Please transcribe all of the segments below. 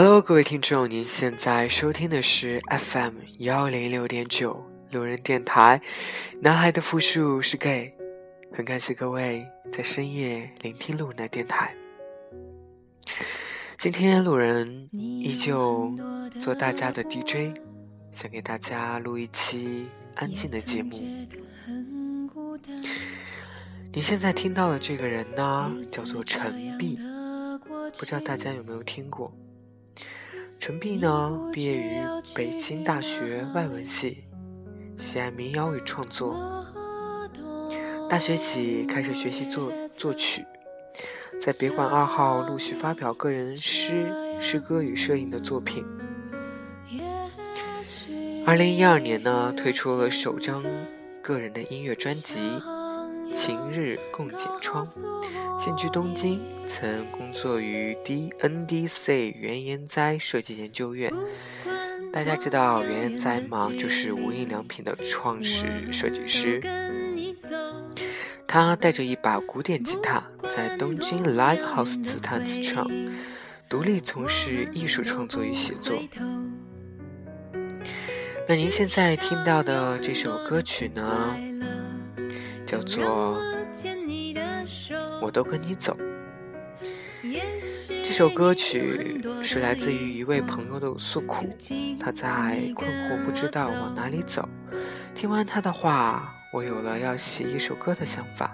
Hello，各位听众，您现在收听的是 FM 幺零六点九路人电台。男孩的复数是 gay，很感谢各位在深夜聆听路人的电台。今天路人依旧做大家的 DJ，想给大家录一期安静的节目。你现在听到的这个人呢，叫做陈碧，不知道大家有没有听过？陈碧呢，毕业于北京大学外文系，喜爱民谣与创作。大学起开始学习作作曲，在别馆二号陆续发表个人诗、诗歌与摄影的作品。二零一二年呢，推出了首张个人的音乐专辑。晴日共剪窗，现居东京，曾工作于 DNDC 原研哉设计研究院。大家知道原研哉吗？就是无印良品的创始设计师。他带着一把古典吉他，在东京 Live House 自弹自唱，独立从事艺术创作与写作。那您现在听到的这首歌曲呢？叫做我都跟你走。这首歌曲是来自于一位朋友的诉苦，他在困惑，不知道往哪里走。听完他的话，我有了要写一首歌的想法。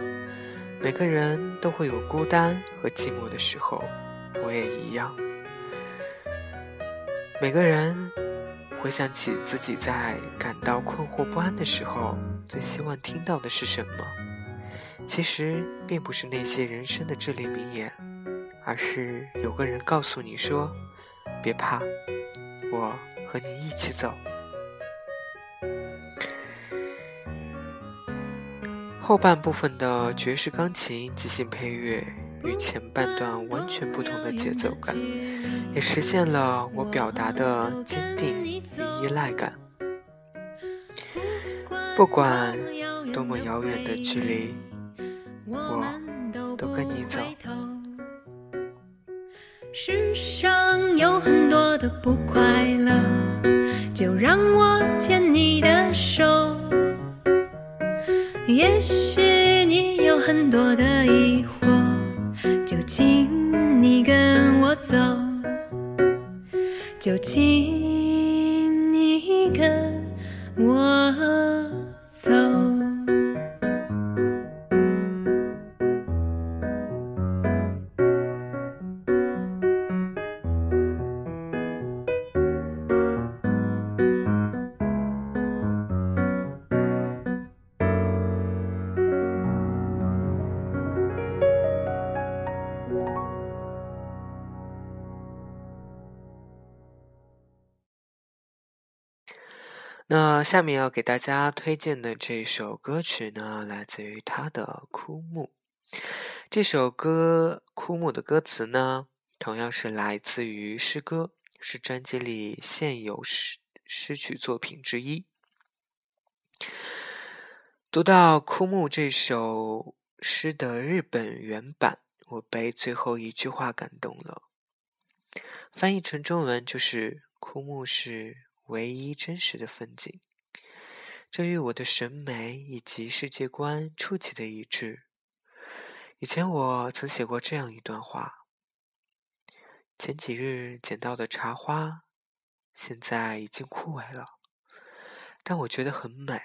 每个人都会有孤单和寂寞的时候，我也一样。每个人回想起自己在感到困惑不安的时候。最希望听到的是什么？其实并不是那些人生的至理名言，而是有个人告诉你说：“别怕，我和你一起走。”后半部分的爵士钢琴即兴配乐与前半段完全不同的节奏感，也实现了我表达的坚定与依赖感。不管多么遥远的距离，我都跟你走。世上有很多的不快乐，就让我牵你的手。也许你有很多的那下面要给大家推荐的这首歌曲呢，来自于他的《枯木》。这首歌《枯木》的歌词呢，同样是来自于诗歌，是专辑里现有诗诗曲作品之一。读到《枯木》这首诗的日本原版，我被最后一句话感动了。翻译成中文就是“枯木”是。唯一真实的风景，这与我的审美以及世界观出奇的一致。以前我曾写过这样一段话：前几日捡到的茶花，现在已经枯萎了，但我觉得很美。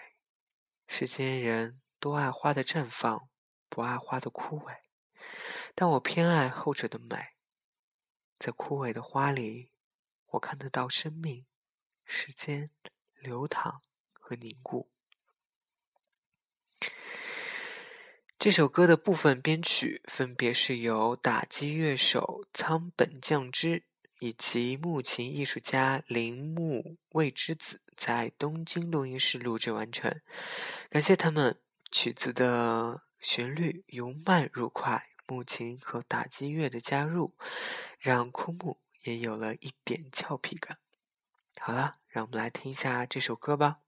世间人都爱花的绽放，不爱花的枯萎，但我偏爱后者的美。在枯萎的花里，我看得到生命。时间流淌和凝固。这首歌的部分编曲分别是由打击乐手仓本将之以及木琴艺术家铃木未之子在东京录音室录制完成。感谢他们，曲子的旋律由慢入快，木琴和打击乐的加入，让枯木也有了一点俏皮感。好了，让我们来听一下这首歌吧。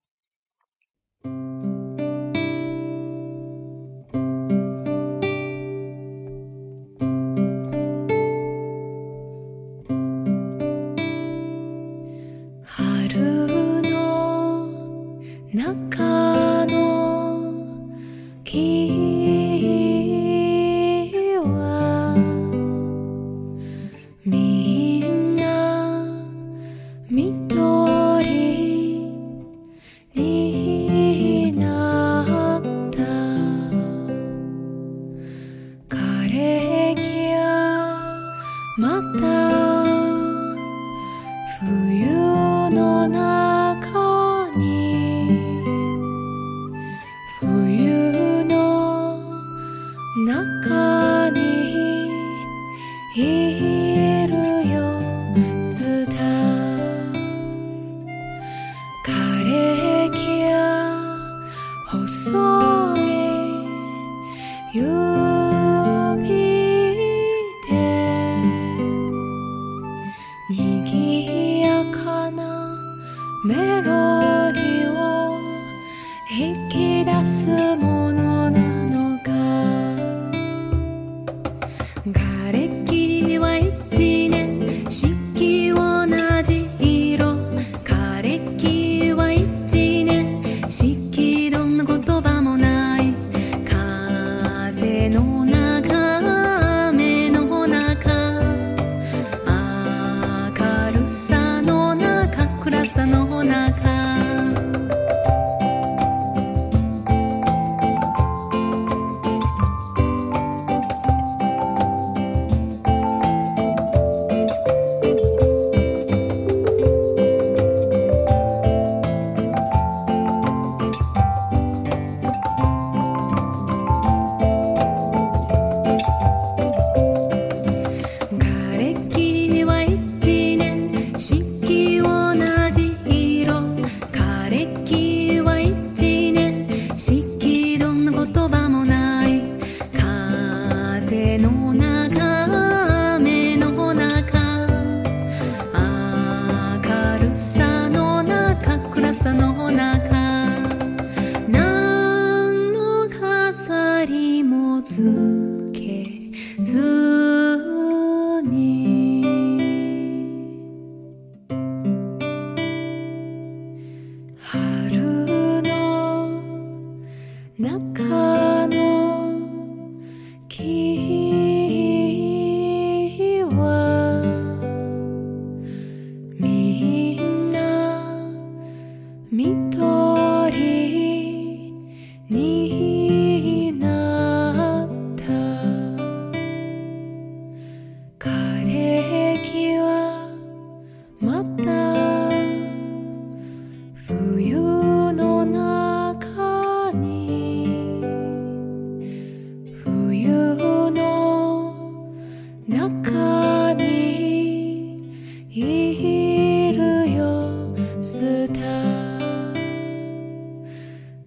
風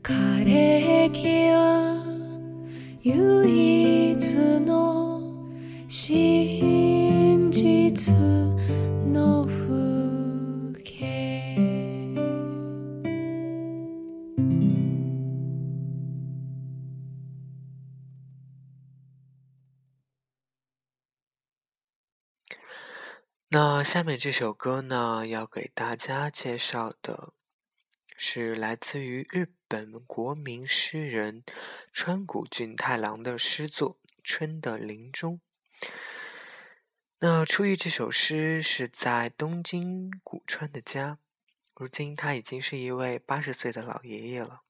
枯れ木は唯一の真実の風景那下面这首歌呢，要给大家介绍的 是来自于日本国民诗人川谷俊太郎的诗作《春的林中》。那初遇这首诗是在东京古川的家，如今他已经是一位八十岁的老爷爷了。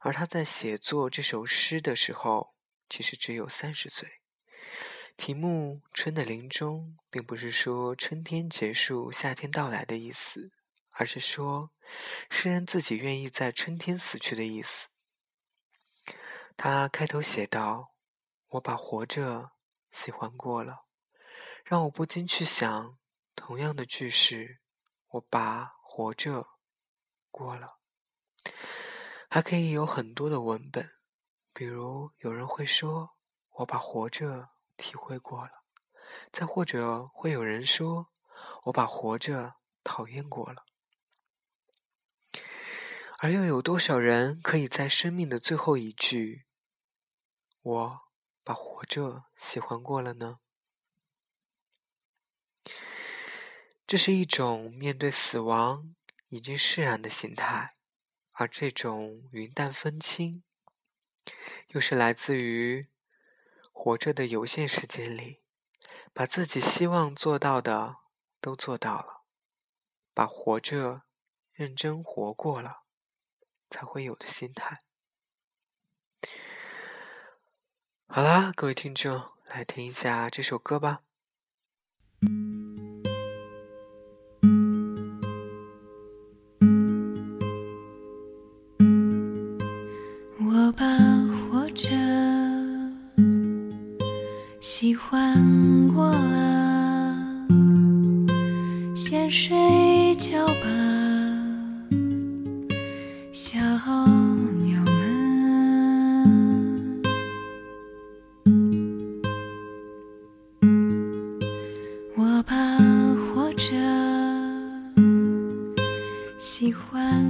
而他在写作这首诗的时候，其实只有三十岁。题目“春的林中”并不是说春天结束、夏天到来的意思，而是说诗人自己愿意在春天死去的意思。他开头写道：“我把活着喜欢过了，让我不禁去想，同样的句式，我把活着过了。”还可以有很多的文本，比如有人会说：“我把活着。”体会过了，再或者会有人说：“我把活着讨厌过了。”而又有多少人可以在生命的最后一句“我把活着喜欢过了”呢？这是一种面对死亡已经释然的心态，而这种云淡风轻，又是来自于活着的有限时间里，把自己希望做到的都做到了，把活着认真活过了，才会有的心态。好啦，各位听众，来听一下这首歌吧。喜欢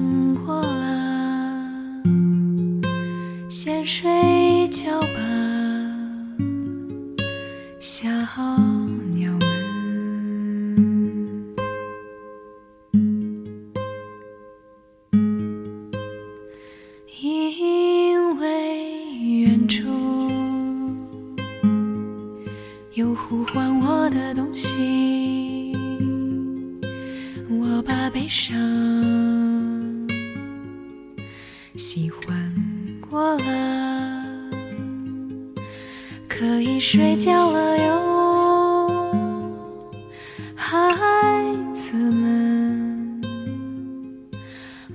喜欢过了，可以睡觉了哟，孩子们，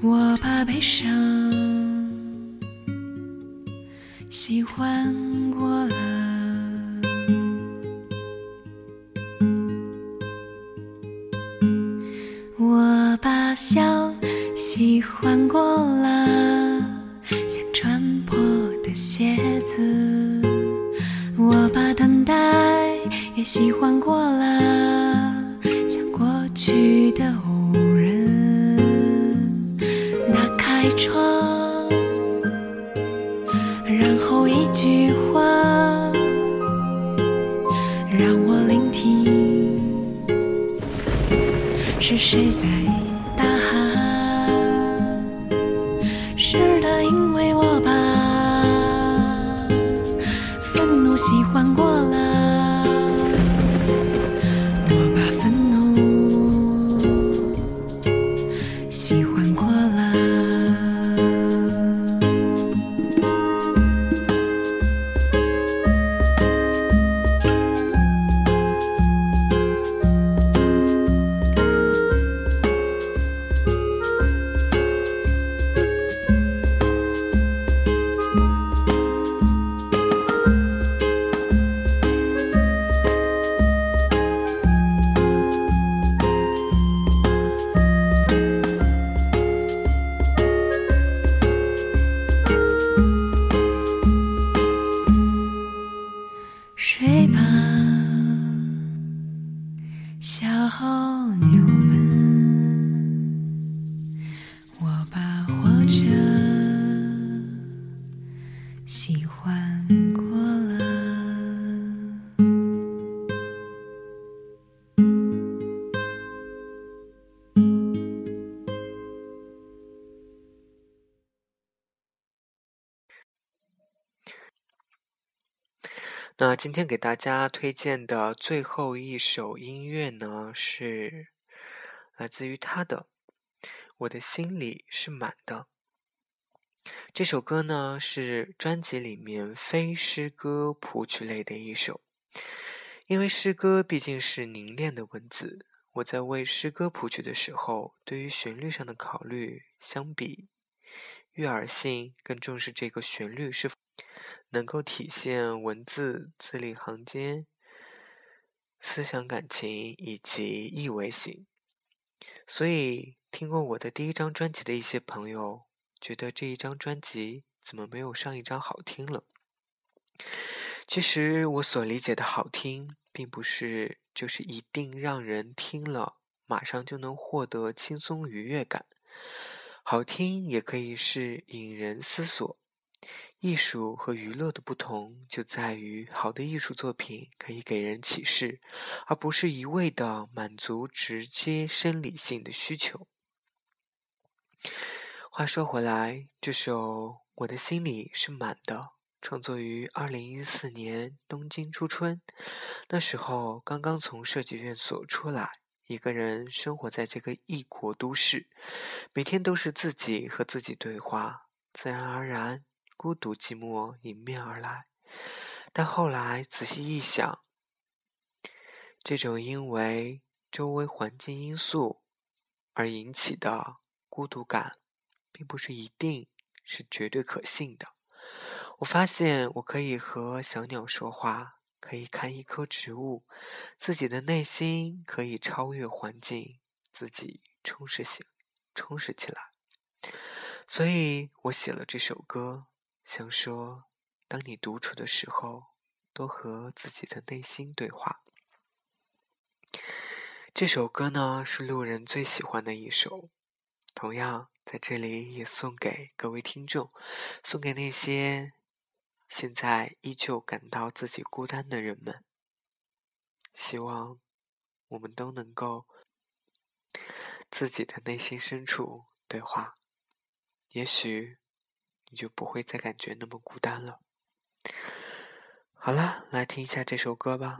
我把悲伤。谁在着喜欢过了。那今天给大家推荐的最后一首音乐呢，是来自于他的《我的心里是满的》。这首歌呢是专辑里面非诗歌谱曲类的一首，因为诗歌毕竟是凝练的文字，我在为诗歌谱曲的时候，对于旋律上的考虑相比悦耳性更重视这个旋律是否能够体现文字字里行间思想感情以及意味性。所以，听过我的第一张专辑的一些朋友，觉得这一张专辑怎么没有上一张好听了？其实，我所理解的好听，并不是就是一定让人听了马上就能获得轻松愉悦感。好听也可以是引人思索。艺术和娱乐的不同就在于，好的艺术作品可以给人启示，而不是一味的满足直接生理性的需求。话说回来，这首《我的心里是满的》创作于二零一四年东京初春。那时候刚刚从设计院所出来，一个人生活在这个异国都市，每天都是自己和自己对话，自然而然，孤独寂寞迎面而来。但后来仔细一想，这种因为周围环境因素而引起的孤独感，并不是一定是绝对可信的。我发现我可以和小鸟说话，可以看一棵植物，自己的内心可以超越环境，自己充实起，充实起来。所以我写了这首歌，想说，当你独处的时候，多和自己的内心对话。这首歌呢，是路人最喜欢的一首，同样在这里也送给各位听众，送给那些。现在依旧感到自己孤单的人们，希望我们都能够自己的内心深处对话，也许你就不会再感觉那么孤单了。好了，来听一下这首歌吧。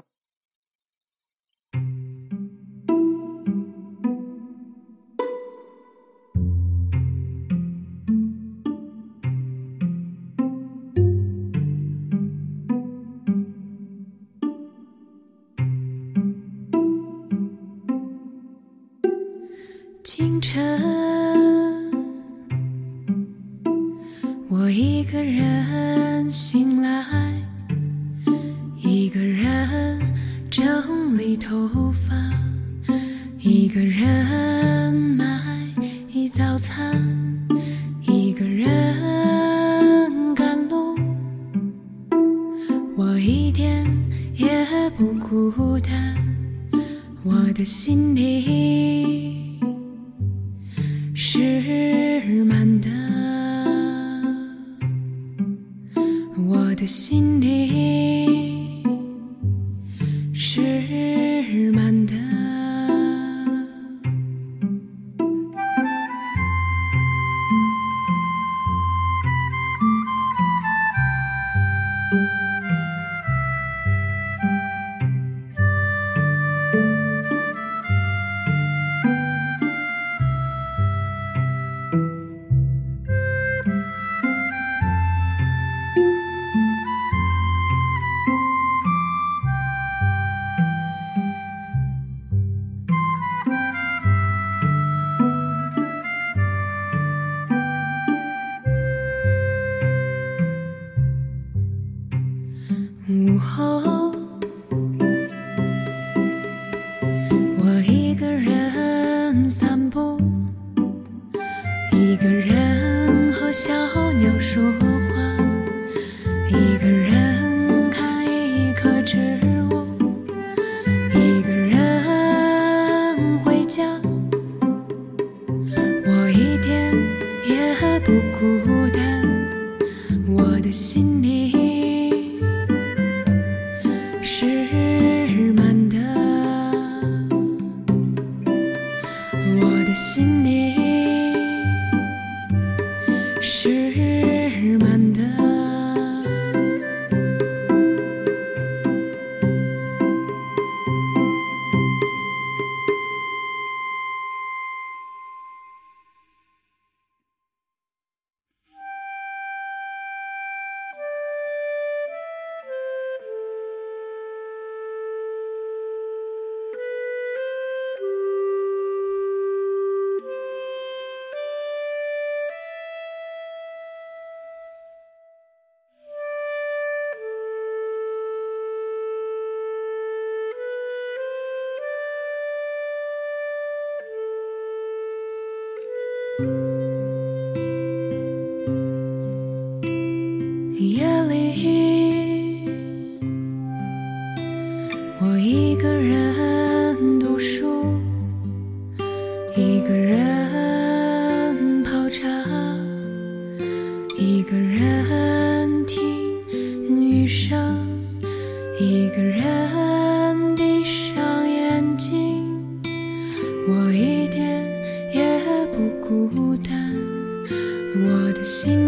清晨，我一个人醒来，一个人整理头发，一个人好。是孤单，我的心